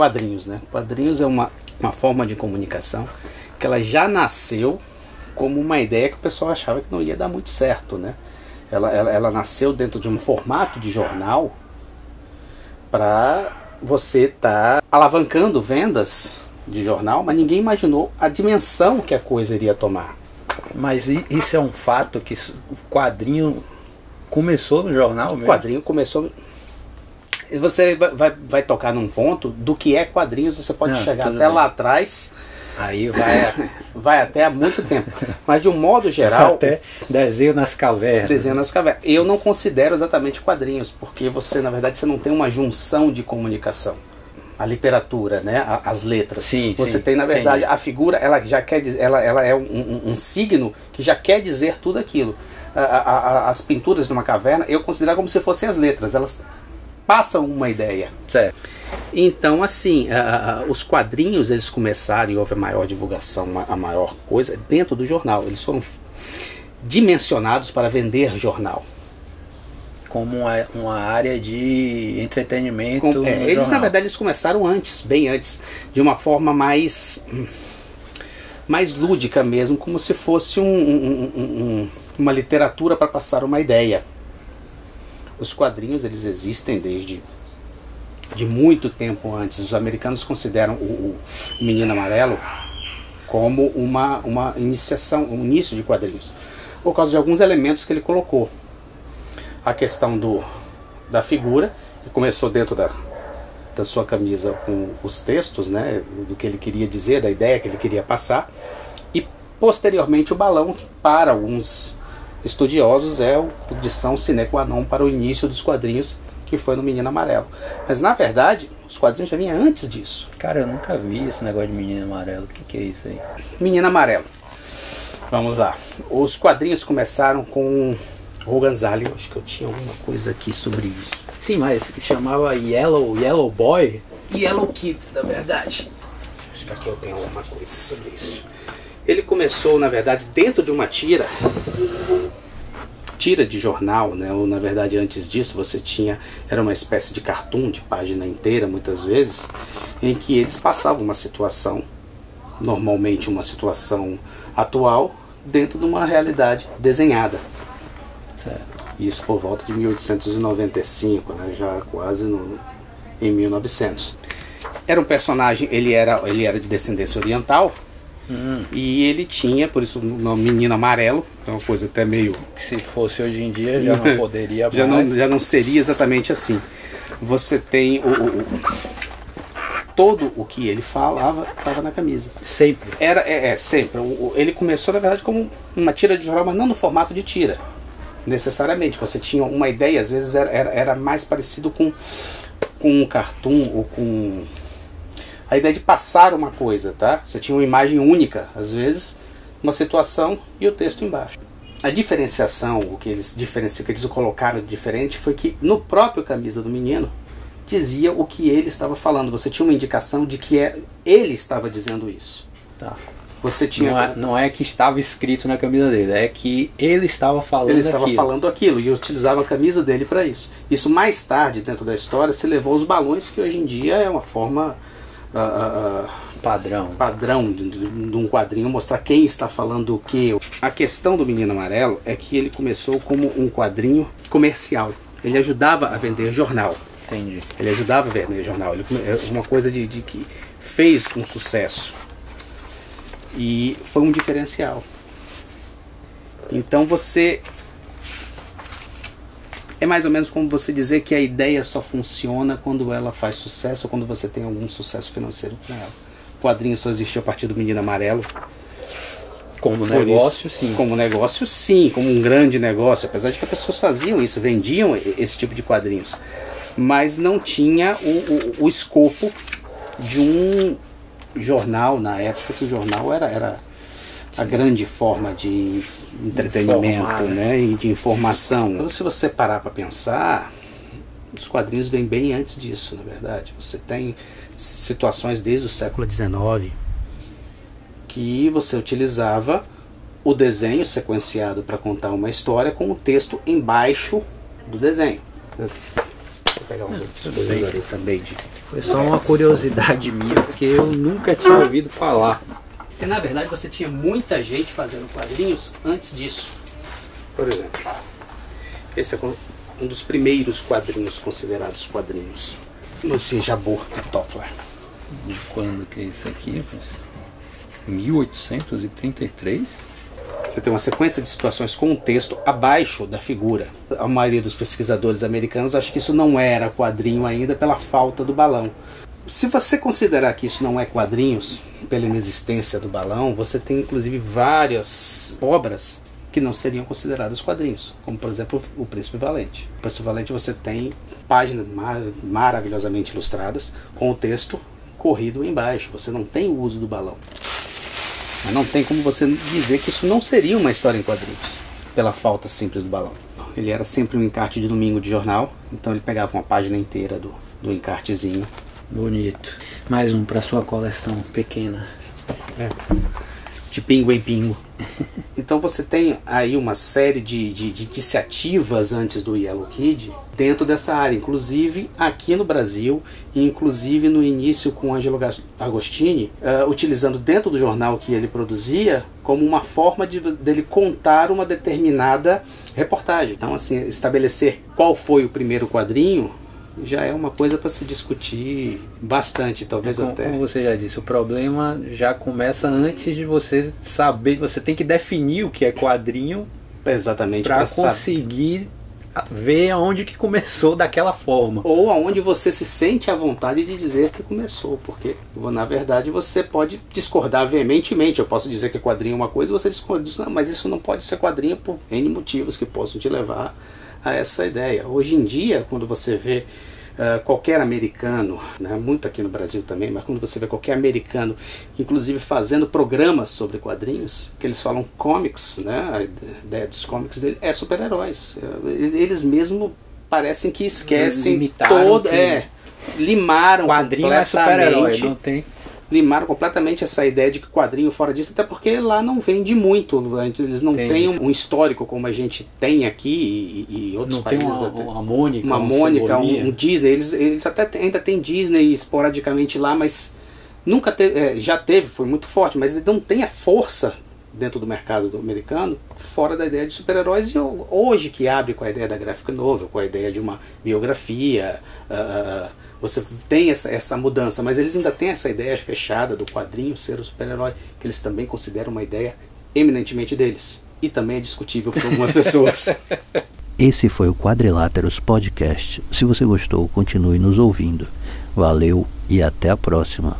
Quadrinhos, né? Quadrinhos é uma, uma forma de comunicação que ela já nasceu como uma ideia que o pessoal achava que não ia dar muito certo, né? Ela, ela, ela nasceu dentro de um formato de jornal para você estar tá alavancando vendas de jornal, mas ninguém imaginou a dimensão que a coisa iria tomar. Mas isso é um fato que o quadrinho começou no jornal mesmo? O quadrinho começou você vai, vai, tocar num ponto do que é quadrinhos, você pode Não, chegar até bem. lá atrás. Aí vai, vai até há muito tempo. Mas de um modo geral. Até desenho nas cavernas. Desenho nas cavernas. Eu não considero exatamente quadrinhos, porque você, na verdade, você não tem uma junção de comunicação. A literatura, né? as letras. Sim, você sim, tem, na verdade, entendi. a figura, ela já quer dizer, ela, ela é um, um, um signo que já quer dizer tudo aquilo. A, a, a, as pinturas de uma caverna, eu considero como se fossem as letras. Elas passam uma ideia. Certo. Então, assim, os quadrinhos eles começaram e houve a maior divulgação, a maior coisa dentro do jornal. Eles foram dimensionados para vender jornal. Como uma, uma área de entretenimento. Com, é, eles, jornal. na verdade, eles começaram antes, bem antes, de uma forma mais mais lúdica mesmo, como se fosse um, um, um, uma literatura para passar uma ideia. Os quadrinhos eles existem desde de muito tempo antes. Os americanos consideram o, o Menino Amarelo como uma, uma iniciação, um início de quadrinhos, por causa de alguns elementos que ele colocou. A questão do, da figura, que começou dentro da, da sua camisa com os textos, né, do que ele queria dizer, da ideia que ele queria passar, e posteriormente o balão, para alguns estudiosos é o condição sine qua non para o início dos quadrinhos que foi no Menino Amarelo. Mas na verdade, os quadrinhos já vinham antes disso. Cara, eu nunca vi esse negócio de Menino Amarelo. O que, que é isso aí? Menino Amarelo. Vamos lá. Os quadrinhos começaram com Rogan Zalio. Acho que eu tinha alguma coisa aqui sobre isso. Sim, mas chamava Yellow, Yellow Boy? Yellow Kid, na verdade. Acho que aqui eu tenho alguma coisa sobre isso. Ele começou, na verdade, dentro de uma tira tira de jornal, né? ou na verdade antes disso você tinha, era uma espécie de cartoon de página inteira muitas vezes, em que eles passavam uma situação, normalmente uma situação atual, dentro de uma realidade desenhada. Certo. Isso por volta de 1895, né? já quase no, em 1900. Era um personagem, ele era, ele era de descendência oriental, Hum. E ele tinha, por isso o nome Menino Amarelo, então uma coisa até meio. Se fosse hoje em dia já não poderia já mais. Não, já não seria exatamente assim. Você tem o, o, o todo o que ele falava estava na camisa. Sempre. Era, é, é sempre. O, ele começou, na verdade, como uma tira de jornal, mas não no formato de tira. Necessariamente. Você tinha uma ideia, às vezes era, era, era mais parecido com, com um cartoon ou com a ideia de passar uma coisa, tá? Você tinha uma imagem única, às vezes, uma situação e o texto embaixo. A diferenciação, o que eles diferenciam, que eles colocaram de diferente, foi que no próprio camisa do menino dizia o que ele estava falando. Você tinha uma indicação de que é, ele estava dizendo isso. Tá. Você tinha não é, não é, que estava escrito na camisa dele, é que ele estava falando Ele estava aquilo. falando aquilo e utilizava a camisa dele para isso. Isso mais tarde, dentro da história, se levou aos balões, que hoje em dia é uma forma uh, padrão, padrão de, de, de, um quadrinho, mostrar quem está falando o que. A questão do Menino Amarelo é que ele começou como um quadrinho comercial. Ele ajudava a vender jornal. Entendi. Ele ajudava a vender jornal. Ele, é uma coisa de, de que fez um sucesso. E foi um diferencial. Então você é mais ou menos como você dizer que a ideia só funciona quando ela faz sucesso ou quando você tem algum sucesso financeiro com ela. O quadrinho só existiu a partir do Menino Amarelo. Como negócio, isso, sim. Como negócio, sim. Como um grande negócio. Apesar de que as pessoas faziam isso, vendiam esse tipo de quadrinhos. Mas não tinha o, o, o escopo de um jornal na época, que o jornal era, era a grande forma de entretenimento Informar, né? e de informação. Então, se você parar para pensar, os quadrinhos vêm bem antes disso, na verdade. Você tem situações desde o século XIX que você utilizava o desenho sequenciado para contar uma história com o texto embaixo do desenho. Vou pegar uns outros coisas ali também de. Foi só uma curiosidade minha, porque eu nunca tinha ouvido falar. Porque na verdade você tinha muita gente fazendo quadrinhos antes disso. Por exemplo, esse é um dos primeiros quadrinhos considerados quadrinhos. Lucian Jabor Toffler. De quando que é isso aqui? 1833? Você tem uma sequência de situações com um texto abaixo da figura. A maioria dos pesquisadores americanos acha que isso não era quadrinho ainda pela falta do balão. Se você considerar que isso não é quadrinhos, pela inexistência do balão, você tem inclusive várias obras que não seriam consideradas quadrinhos, como por exemplo o Príncipe Valente. O Príncipe Valente você tem páginas mar maravilhosamente ilustradas com o texto corrido embaixo. Você não tem o uso do balão. Mas não tem como você dizer que isso não seria uma história em quadrinhos, pela falta simples do balão. Ele era sempre um encarte de domingo de jornal, então ele pegava uma página inteira do, do encartezinho. Bonito. Mais um para sua coleção pequena. É. De pingo em pingo. Então você tem aí uma série de, de, de, iniciativas antes do Yellow Kid dentro dessa área, inclusive aqui no Brasil, e inclusive no início com Angelo Agostini, uh, utilizando dentro do jornal que ele produzia como uma forma de dele contar uma determinada reportagem. Então, assim, estabelecer qual foi o primeiro quadrinho já é uma coisa para se discutir bastante, talvez é como, até. Como você já disse, o problema já começa antes de você saber, você tem que definir o que é quadrinho exatamente para conseguir ver aonde que começou daquela forma. Ou aonde você se sente à vontade de dizer que começou, porque na verdade você pode discordar veementemente. Eu posso dizer que quadrinho é uma coisa, você discorda mas isso não pode ser quadrinho por N motivos que possam te levar a essa ideia. Hoje em dia, quando você vê uh, qualquer americano, né, muito aqui no Brasil também, mas quando você vê qualquer americano, inclusive fazendo programas sobre quadrinhos, que eles falam comics, né, a ideia dos comics dele é super-heróis. Eles mesmo parecem que esquecem Limitaram todo. que É, limaram Quadrinho é super-herói, não tem. Limaram completamente essa ideia de que quadrinho fora disso, até porque lá não vende muito, eles não Tem. têm um histórico como a gente tem aqui e, e outros Não tem países uma, até. uma Mônica, Uma um Mônica, um, um Disney, eles, eles até tem- ainda tem Disney esporadicamente lá, mas nunca teve, é, já teve, foi muito forte, mas não tem a força dentro do mercado do americano fora da ideia de super-heróis e ho- hoje que abre com a ideia da graphic novel, com a ideia de uma biografia, ah, você tem essa, essa mudança, mas eles ainda têm essa ideia fechada do quadrinho ser o super-herói, que eles também consideram uma ideia eminentemente deles. E também é discutível por algumas pessoas. Esse foi o Quadriláteros Podcast. Se você gostou, continue nos ouvindo. Valeu e até a próxima.